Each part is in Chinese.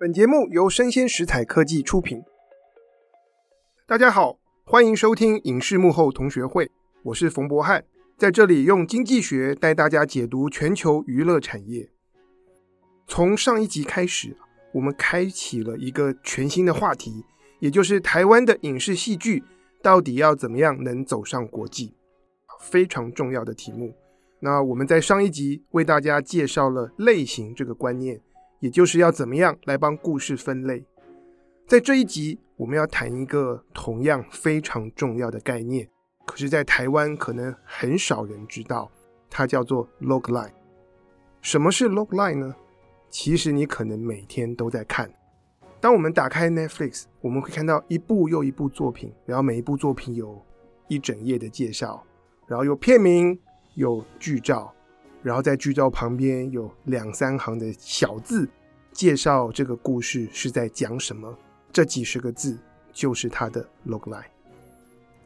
本节目由生鲜食材科技出品。大家好，欢迎收听影视幕后同学会，我是冯博翰，在这里用经济学带大家解读全球娱乐产业。从上一集开始，我们开启了一个全新的话题，也就是台湾的影视戏剧到底要怎么样能走上国际？非常重要的题目。那我们在上一集为大家介绍了类型这个观念。也就是要怎么样来帮故事分类。在这一集，我们要谈一个同样非常重要的概念，可是，在台湾可能很少人知道，它叫做 logline。什么是 logline 呢？其实你可能每天都在看。当我们打开 Netflix，我们会看到一部又一部作品，然后每一部作品有一整页的介绍，然后有片名，有剧照。然后在剧照旁边有两三行的小字，介绍这个故事是在讲什么。这几十个字就是它的 logline。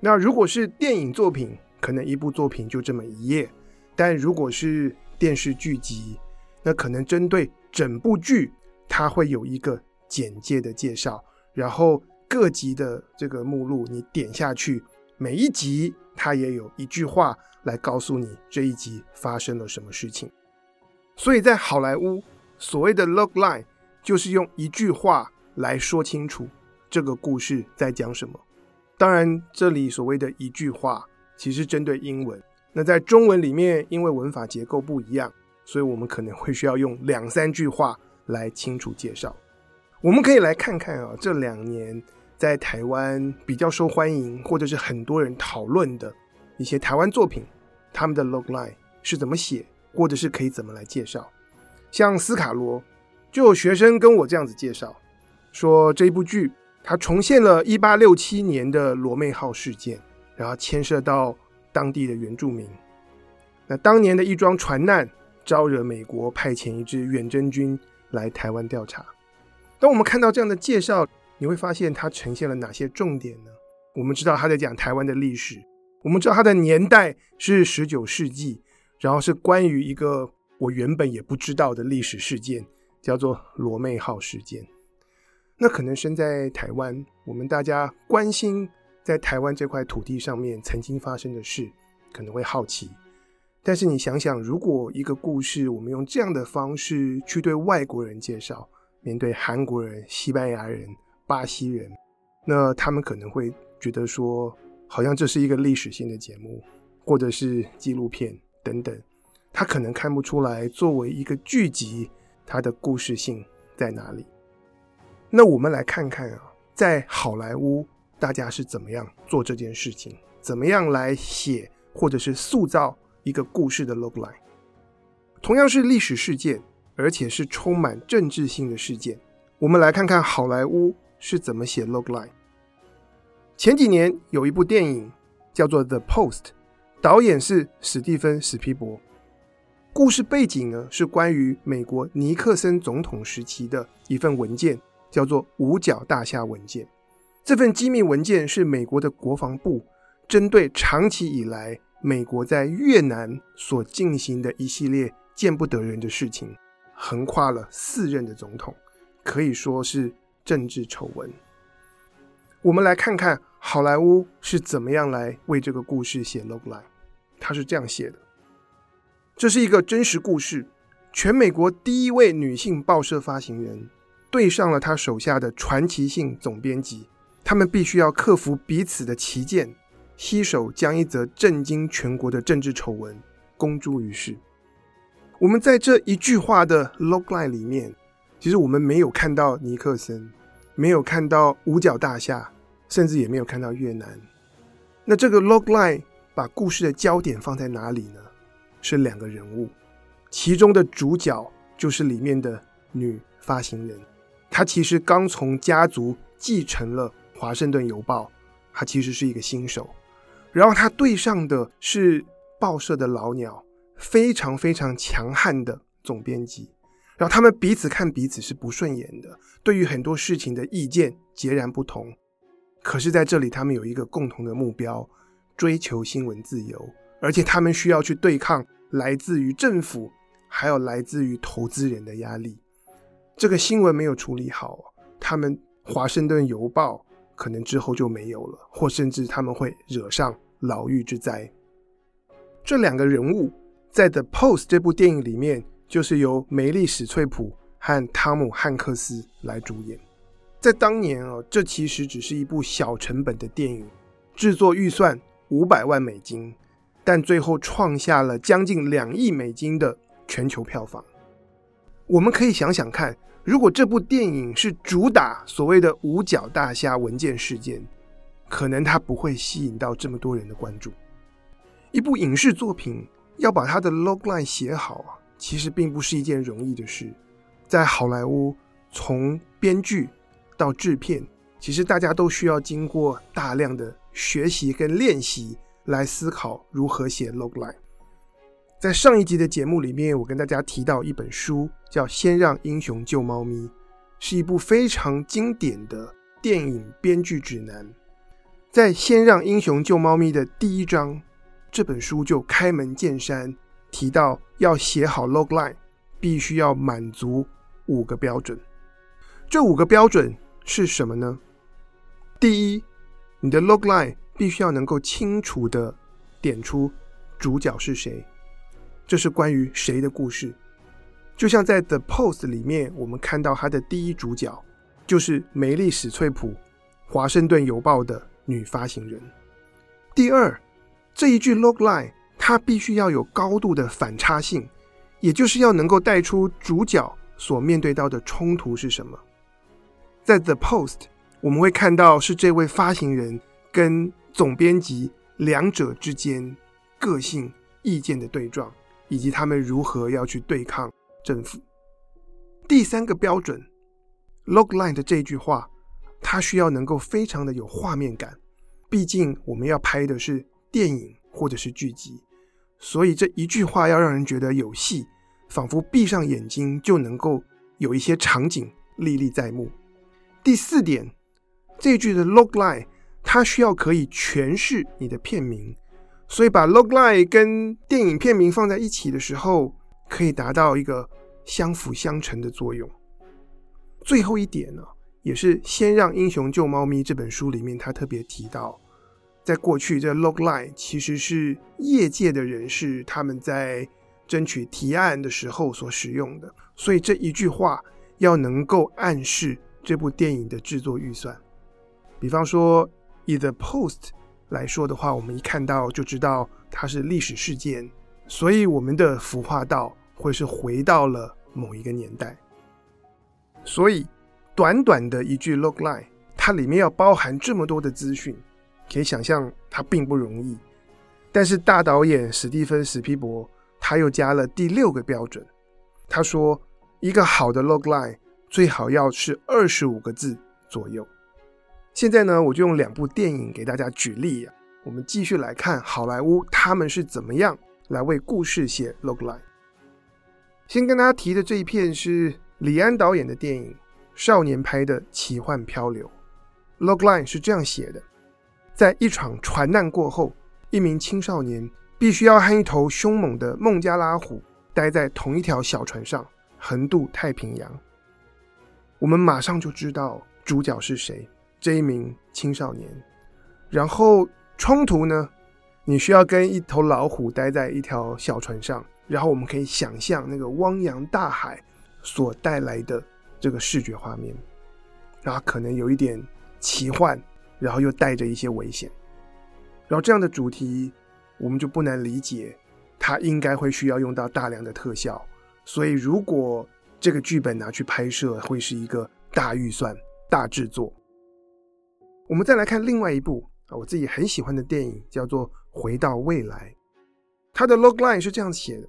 那如果是电影作品，可能一部作品就这么一页；但如果是电视剧集，那可能针对整部剧，它会有一个简介的介绍，然后各集的这个目录你点下去，每一集它也有一句话。来告诉你这一集发生了什么事情。所以在好莱坞，所谓的 logline 就是用一句话来说清楚这个故事在讲什么。当然，这里所谓的一句话，其实针对英文。那在中文里面，因为文法结构不一样，所以我们可能会需要用两三句话来清楚介绍。我们可以来看看啊，这两年在台湾比较受欢迎，或者是很多人讨论的一些台湾作品。他们的 logline 是怎么写，或者是可以怎么来介绍？像斯卡罗，就有学生跟我这样子介绍，说这部剧它重现了1867年的罗妹号事件，然后牵涉到当地的原住民。那当年的一桩船难，招惹美国派遣一支远征军来台湾调查。当我们看到这样的介绍，你会发现它呈现了哪些重点呢？我们知道他在讲台湾的历史。我们知道它的年代是十九世纪，然后是关于一个我原本也不知道的历史事件，叫做罗妹号事件。那可能身在台湾，我们大家关心在台湾这块土地上面曾经发生的事，可能会好奇。但是你想想，如果一个故事我们用这样的方式去对外国人介绍，面对韩国人、西班牙人、巴西人，那他们可能会觉得说。好像这是一个历史性的节目，或者是纪录片等等，他可能看不出来作为一个剧集，它的故事性在哪里。那我们来看看啊，在好莱坞大家是怎么样做这件事情，怎么样来写或者是塑造一个故事的 logline。同样是历史事件，而且是充满政治性的事件，我们来看看好莱坞是怎么写 logline。前几年有一部电影叫做《The Post》，导演是史蒂芬·史皮伯。故事背景呢是关于美国尼克森总统时期的一份文件，叫做“五角大厦文件”。这份机密文件是美国的国防部针对长期以来美国在越南所进行的一系列见不得人的事情，横跨了四任的总统，可以说是政治丑闻。我们来看看好莱坞是怎么样来为这个故事写 logline。他是这样写的：这是一个真实故事，全美国第一位女性报社发行人对上了她手下的传奇性总编辑，他们必须要克服彼此的歧见，携手将一则震惊全国的政治丑闻公诸于世。我们在这一句话的 logline 里面，其实我们没有看到尼克森，没有看到五角大厦。甚至也没有看到越南。那这个 logline 把故事的焦点放在哪里呢？是两个人物，其中的主角就是里面的女发行人。她其实刚从家族继承了《华盛顿邮报》，她其实是一个新手。然后她对上的是报社的老鸟，非常非常强悍的总编辑。然后他们彼此看彼此是不顺眼的，对于很多事情的意见截然不同。可是，在这里，他们有一个共同的目标，追求新闻自由，而且他们需要去对抗来自于政府，还有来自于投资人的压力。这个新闻没有处理好，他们华盛顿邮报可能之后就没有了，或甚至他们会惹上牢狱之灾。这两个人物在《The Post》这部电影里面，就是由梅丽史翠普和汤姆汉克斯来主演。在当年哦，这其实只是一部小成本的电影，制作预算五百万美金，但最后创下了将近两亿美金的全球票房。我们可以想想看，如果这部电影是主打所谓的五角大厦文件事件，可能它不会吸引到这么多人的关注。一部影视作品要把它的 logline 写好啊，其实并不是一件容易的事。在好莱坞，从编剧到制片，其实大家都需要经过大量的学习跟练习来思考如何写 logline。在上一集的节目里面，我跟大家提到一本书，叫《先让英雄救猫咪》，是一部非常经典的电影编剧指南。在《先让英雄救猫咪》的第一章，这本书就开门见山提到，要写好 logline，必须要满足五个标准。这五个标准是什么呢？第一，你的 logline 必须要能够清楚地点出主角是谁。这是关于谁的故事？就像在《The Post》里面，我们看到他的第一主角就是梅丽史翠普，《华盛顿邮报》的女发行人。第二，这一句 logline 它必须要有高度的反差性，也就是要能够带出主角所面对到的冲突是什么。在《The Post》，我们会看到是这位发行人跟总编辑两者之间个性意见的对撞。以及他们如何要去对抗政府。第三个标准，logline 的这句话，它需要能够非常的有画面感。毕竟我们要拍的是电影或者是剧集，所以这一句话要让人觉得有戏，仿佛闭上眼睛就能够有一些场景历历在目。第四点，这句的 logline，它需要可以诠释你的片名。所以把 logline 跟电影片名放在一起的时候，可以达到一个相辅相成的作用。最后一点呢，也是先让英雄救猫咪这本书里面他特别提到，在过去这 logline 其实是业界的人士他们在争取提案的时候所使用的，所以这一句话要能够暗示这部电影的制作预算。比方说，以 The Post。来说的话，我们一看到就知道它是历史事件，所以我们的服化道会是回到了某一个年代。所以，短短的一句 logline，它里面要包含这么多的资讯，可以想象它并不容易。但是大导演史蒂芬史皮伯他又加了第六个标准，他说一个好的 logline 最好要是二十五个字左右。现在呢，我就用两部电影给大家举例啊。我们继续来看好莱坞他们是怎么样来为故事写 logline。先跟大家提的这一片是李安导演的电影《少年派的奇幻漂流》，logline 是这样写的：在一场船难过后，一名青少年必须要和一头凶猛的孟加拉虎待在同一条小船上，横渡太平洋。我们马上就知道主角是谁。这一名青少年，然后冲突呢？你需要跟一头老虎待在一条小船上，然后我们可以想象那个汪洋大海所带来的这个视觉画面，然后可能有一点奇幻，然后又带着一些危险，然后这样的主题我们就不难理解，它应该会需要用到大量的特效，所以如果这个剧本拿去拍摄，会是一个大预算、大制作。我们再来看另外一部啊，我自己很喜欢的电影，叫做《回到未来》。它的 logline 是这样写的：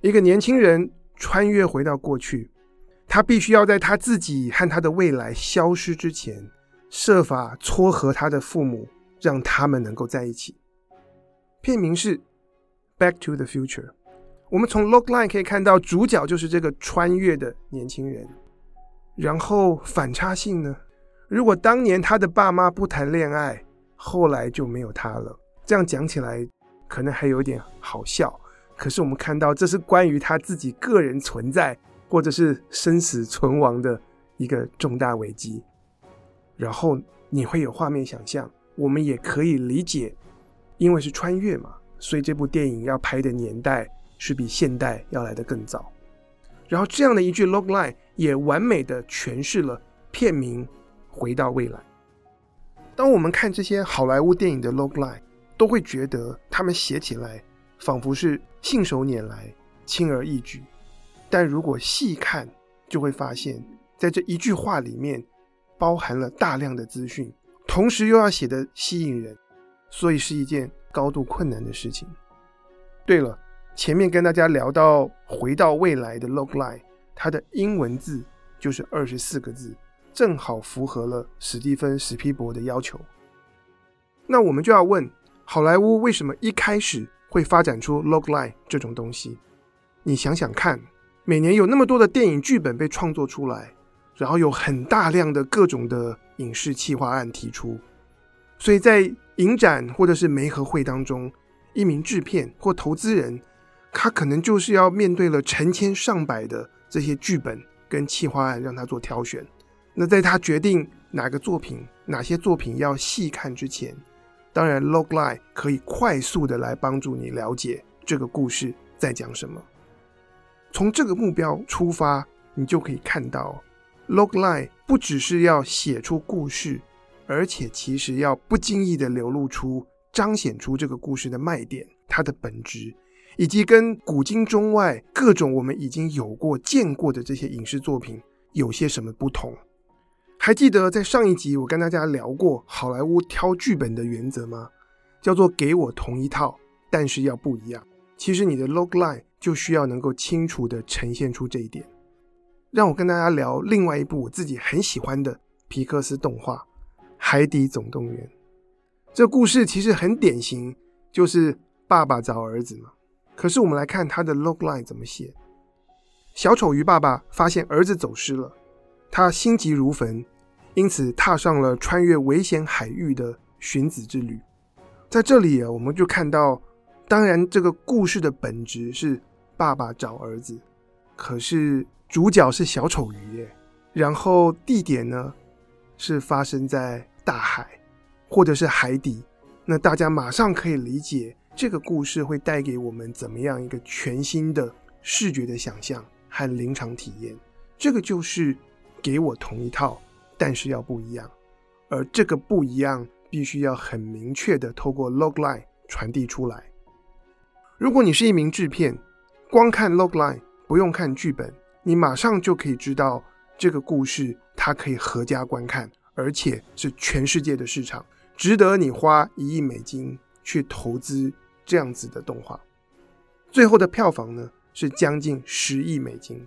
一个年轻人穿越回到过去，他必须要在他自己和他的未来消失之前，设法撮合他的父母，让他们能够在一起。片名是《Back to the Future》。我们从 logline 可以看到，主角就是这个穿越的年轻人。然后反差性呢？如果当年他的爸妈不谈恋爱，后来就没有他了。这样讲起来可能还有点好笑，可是我们看到这是关于他自己个人存在或者是生死存亡的一个重大危机。然后你会有画面想象，我们也可以理解，因为是穿越嘛，所以这部电影要拍的年代是比现代要来得更早。然后这样的一句 log line 也完美的诠释了片名《回到未来》。当我们看这些好莱坞电影的 log line，都会觉得他们写起来仿佛是信手拈来、轻而易举。但如果细看，就会发现，在这一句话里面，包含了大量的资讯，同时又要写得吸引人，所以是一件高度困难的事情。对了，前面跟大家聊到回到未来的 logline，它的英文字就是二十四个字，正好符合了史蒂芬·史皮伯的要求。那我们就要问，好莱坞为什么一开始会发展出 logline 这种东西？你想想看，每年有那么多的电影剧本被创作出来。然后有很大量的各种的影视企划案提出，所以在影展或者是媒合会当中，一名制片或投资人，他可能就是要面对了成千上百的这些剧本跟企划案，让他做挑选。那在他决定哪个作品、哪些作品要细看之前，当然 logline 可以快速的来帮助你了解这个故事在讲什么。从这个目标出发，你就可以看到。Logline 不只是要写出故事，而且其实要不经意地流露出、彰显出这个故事的卖点、它的本质，以及跟古今中外各种我们已经有过、见过的这些影视作品有些什么不同。还记得在上一集我跟大家聊过好莱坞挑剧本的原则吗？叫做给我同一套，但是要不一样。其实你的 Logline 就需要能够清楚地呈现出这一点。让我跟大家聊另外一部我自己很喜欢的皮克斯动画《海底总动员》。这故事其实很典型，就是爸爸找儿子嘛。可是我们来看他的 logline 怎么写：小丑鱼爸爸发现儿子走失了，他心急如焚，因此踏上了穿越危险海域的寻子之旅。在这里啊，我们就看到，当然这个故事的本质是爸爸找儿子，可是。主角是小丑鱼耶，然后地点呢是发生在大海或者是海底，那大家马上可以理解这个故事会带给我们怎么样一个全新的视觉的想象和临场体验。这个就是给我同一套，但是要不一样，而这个不一样必须要很明确的透过 logline 传递出来。如果你是一名制片，光看 logline 不用看剧本。你马上就可以知道这个故事，它可以合家观看，而且是全世界的市场，值得你花一亿美金去投资这样子的动画。最后的票房呢，是将近十亿美金。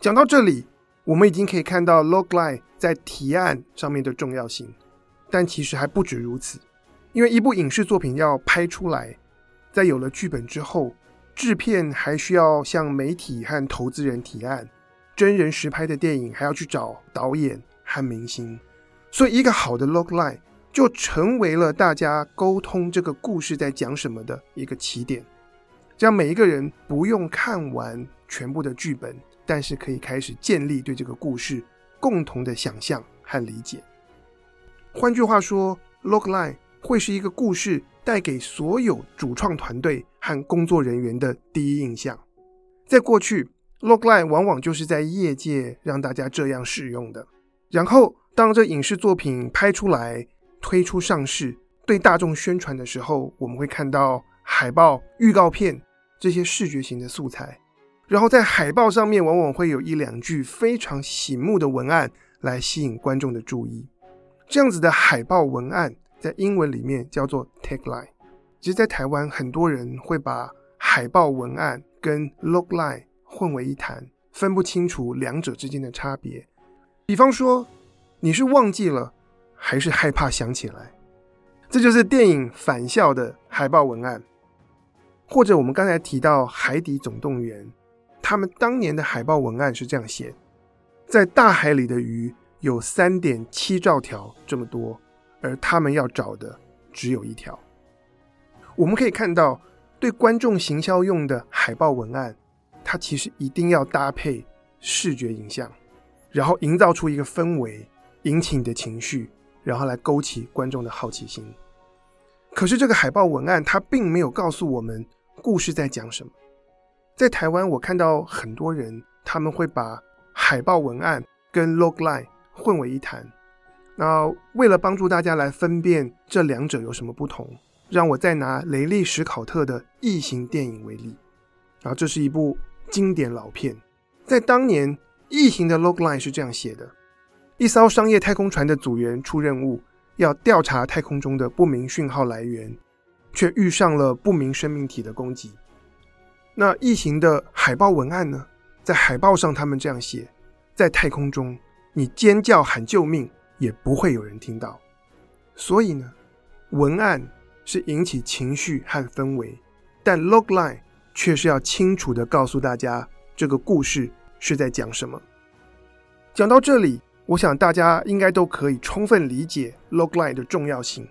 讲到这里，我们已经可以看到 logline 在提案上面的重要性，但其实还不止如此，因为一部影视作品要拍出来，在有了剧本之后。制片还需要向媒体和投资人提案，真人实拍的电影还要去找导演和明星，所以一个好的 logline 就成为了大家沟通这个故事在讲什么的一个起点。这样每一个人不用看完全部的剧本，但是可以开始建立对这个故事共同的想象和理解。换句话说，logline 会是一个故事带给所有主创团队和工作人员的第一印象，在过去，logline 往往就是在业界让大家这样使用的。然后，当这影视作品拍出来、推出上市、对大众宣传的时候，我们会看到海报、预告片这些视觉型的素材。然后，在海报上面往往会有一两句非常醒目的文案来吸引观众的注意。这样子的海报文案在英文里面叫做 tagline。其实，在台湾，很多人会把海报文案跟 logline 混为一谈，分不清楚两者之间的差别。比方说，你是忘记了，还是害怕想起来？这就是电影《返校》的海报文案。或者，我们刚才提到《海底总动员》，他们当年的海报文案是这样写：在大海里的鱼有三点七兆条这么多，而他们要找的只有一条。我们可以看到，对观众行销用的海报文案，它其实一定要搭配视觉影像，然后营造出一个氛围，引起你的情绪，然后来勾起观众的好奇心。可是这个海报文案它并没有告诉我们故事在讲什么。在台湾，我看到很多人他们会把海报文案跟 logline 混为一谈。那为了帮助大家来分辨这两者有什么不同，让我再拿雷利·史考特的《异形》电影为例。啊，这是一部经典老片，在当年，《异形》的 logline 是这样写的：一艘商业太空船的组员出任务，要调查太空中的不明讯号来源，却遇上了不明生命体的攻击。那《异形》的海报文案呢？在海报上，他们这样写：在太空中，你尖叫喊救命。也不会有人听到，所以呢，文案是引起情绪和氛围，但 logline 却是要清楚地告诉大家这个故事是在讲什么。讲到这里，我想大家应该都可以充分理解 logline 的重要性。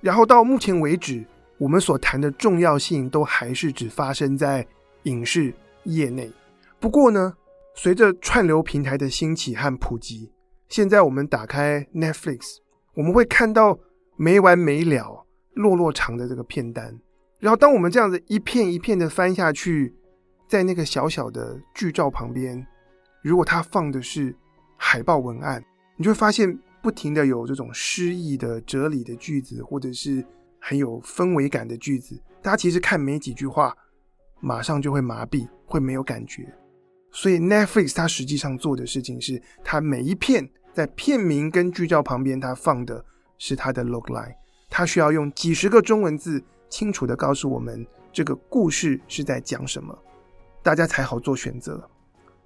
然后到目前为止，我们所谈的重要性都还是只发生在影视业内。不过呢，随着串流平台的兴起和普及，现在我们打开 Netflix，我们会看到没完没了、落落长的这个片单。然后，当我们这样子一片一片的翻下去，在那个小小的剧照旁边，如果它放的是海报文案，你就会发现不停的有这种诗意的哲理的句子，或者是很有氛围感的句子。大家其实看没几句话，马上就会麻痹，会没有感觉。所以 Netflix 它实际上做的事情是，它每一片。在片名跟剧照旁边，它放的是它的 logline，它需要用几十个中文字清楚的告诉我们这个故事是在讲什么，大家才好做选择。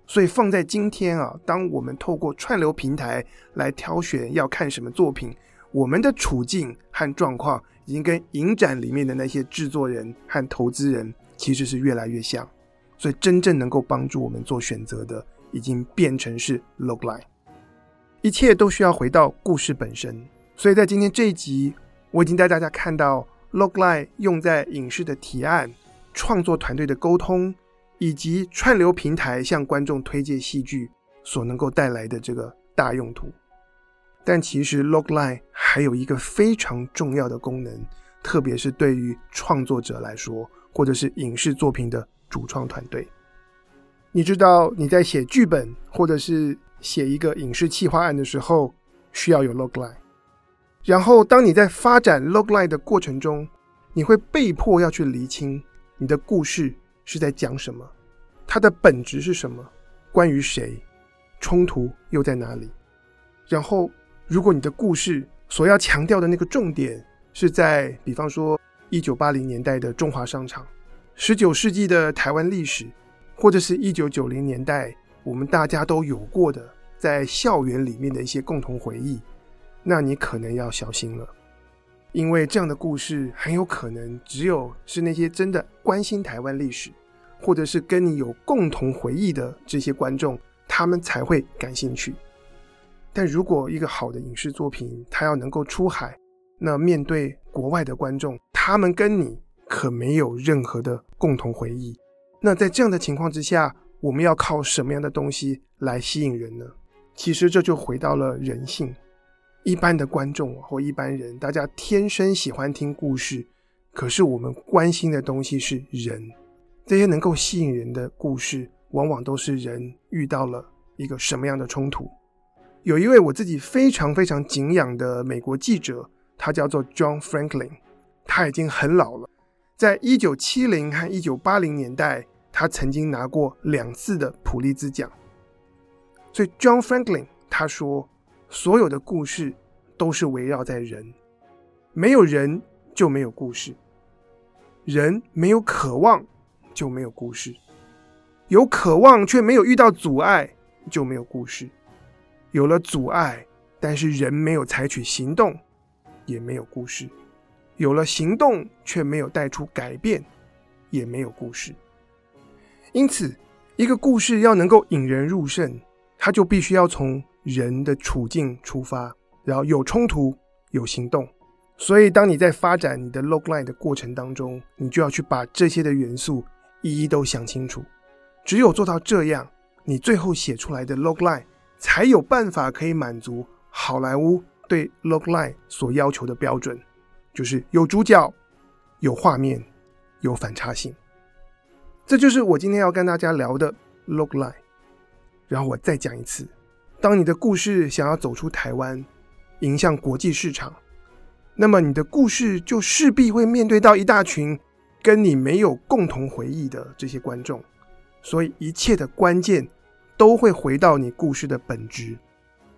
所以放在今天啊，当我们透过串流平台来挑选要看什么作品，我们的处境和状况已经跟影展里面的那些制作人和投资人其实是越来越像。所以真正能够帮助我们做选择的，已经变成是 logline。一切都需要回到故事本身，所以在今天这一集，我已经带大家看到 logline 用在影视的提案、创作团队的沟通，以及串流平台向观众推荐戏剧所能够带来的这个大用途。但其实 logline 还有一个非常重要的功能，特别是对于创作者来说，或者是影视作品的主创团队。你知道你在写剧本，或者是写一个影视企划案的时候，需要有 logline。然后，当你在发展 logline 的过程中，你会被迫要去厘清你的故事是在讲什么，它的本质是什么，关于谁，冲突又在哪里。然后，如果你的故事所要强调的那个重点是在，比方说一九八零年代的中华商场，十九世纪的台湾历史，或者是一九九零年代。我们大家都有过的，在校园里面的一些共同回忆，那你可能要小心了，因为这样的故事很有可能只有是那些真的关心台湾历史，或者是跟你有共同回忆的这些观众，他们才会感兴趣。但如果一个好的影视作品，它要能够出海，那面对国外的观众，他们跟你可没有任何的共同回忆。那在这样的情况之下，我们要靠什么样的东西来吸引人呢？其实这就回到了人性。一般的观众或一般人，大家天生喜欢听故事，可是我们关心的东西是人。这些能够吸引人的故事，往往都是人遇到了一个什么样的冲突。有一位我自己非常非常敬仰的美国记者，他叫做 John Franklin，他已经很老了，在一九七零和一九八零年代。他曾经拿过两次的普利兹奖，所以 John Franklin 他说，所有的故事都是围绕在人，没有人就没有故事，人没有渴望就没有故事，有渴望却没有遇到阻碍就没有故事，有了阻碍，但是人没有采取行动也没有故事，有了行动却没有带出改变也没有故事。因此，一个故事要能够引人入胜，它就必须要从人的处境出发，然后有冲突、有行动。所以，当你在发展你的 logline 的过程当中，你就要去把这些的元素一一都想清楚。只有做到这样，你最后写出来的 logline 才有办法可以满足好莱坞对 logline 所要求的标准，就是有主角、有画面、有反差性。这就是我今天要跟大家聊的 logline。然后我再讲一次，当你的故事想要走出台湾，迎向国际市场，那么你的故事就势必会面对到一大群跟你没有共同回忆的这些观众。所以一切的关键都会回到你故事的本质，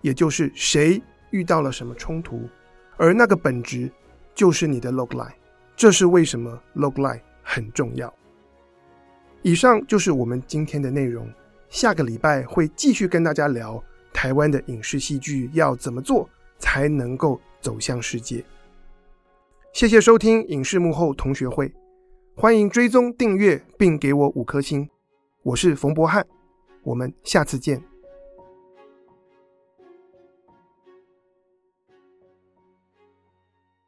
也就是谁遇到了什么冲突，而那个本质就是你的 logline。这是为什么 logline 很重要。以上就是我们今天的内容。下个礼拜会继续跟大家聊台湾的影视戏剧要怎么做才能够走向世界。谢谢收听影视幕后同学会，欢迎追踪订阅并给我五颗星。我是冯博翰，我们下次见。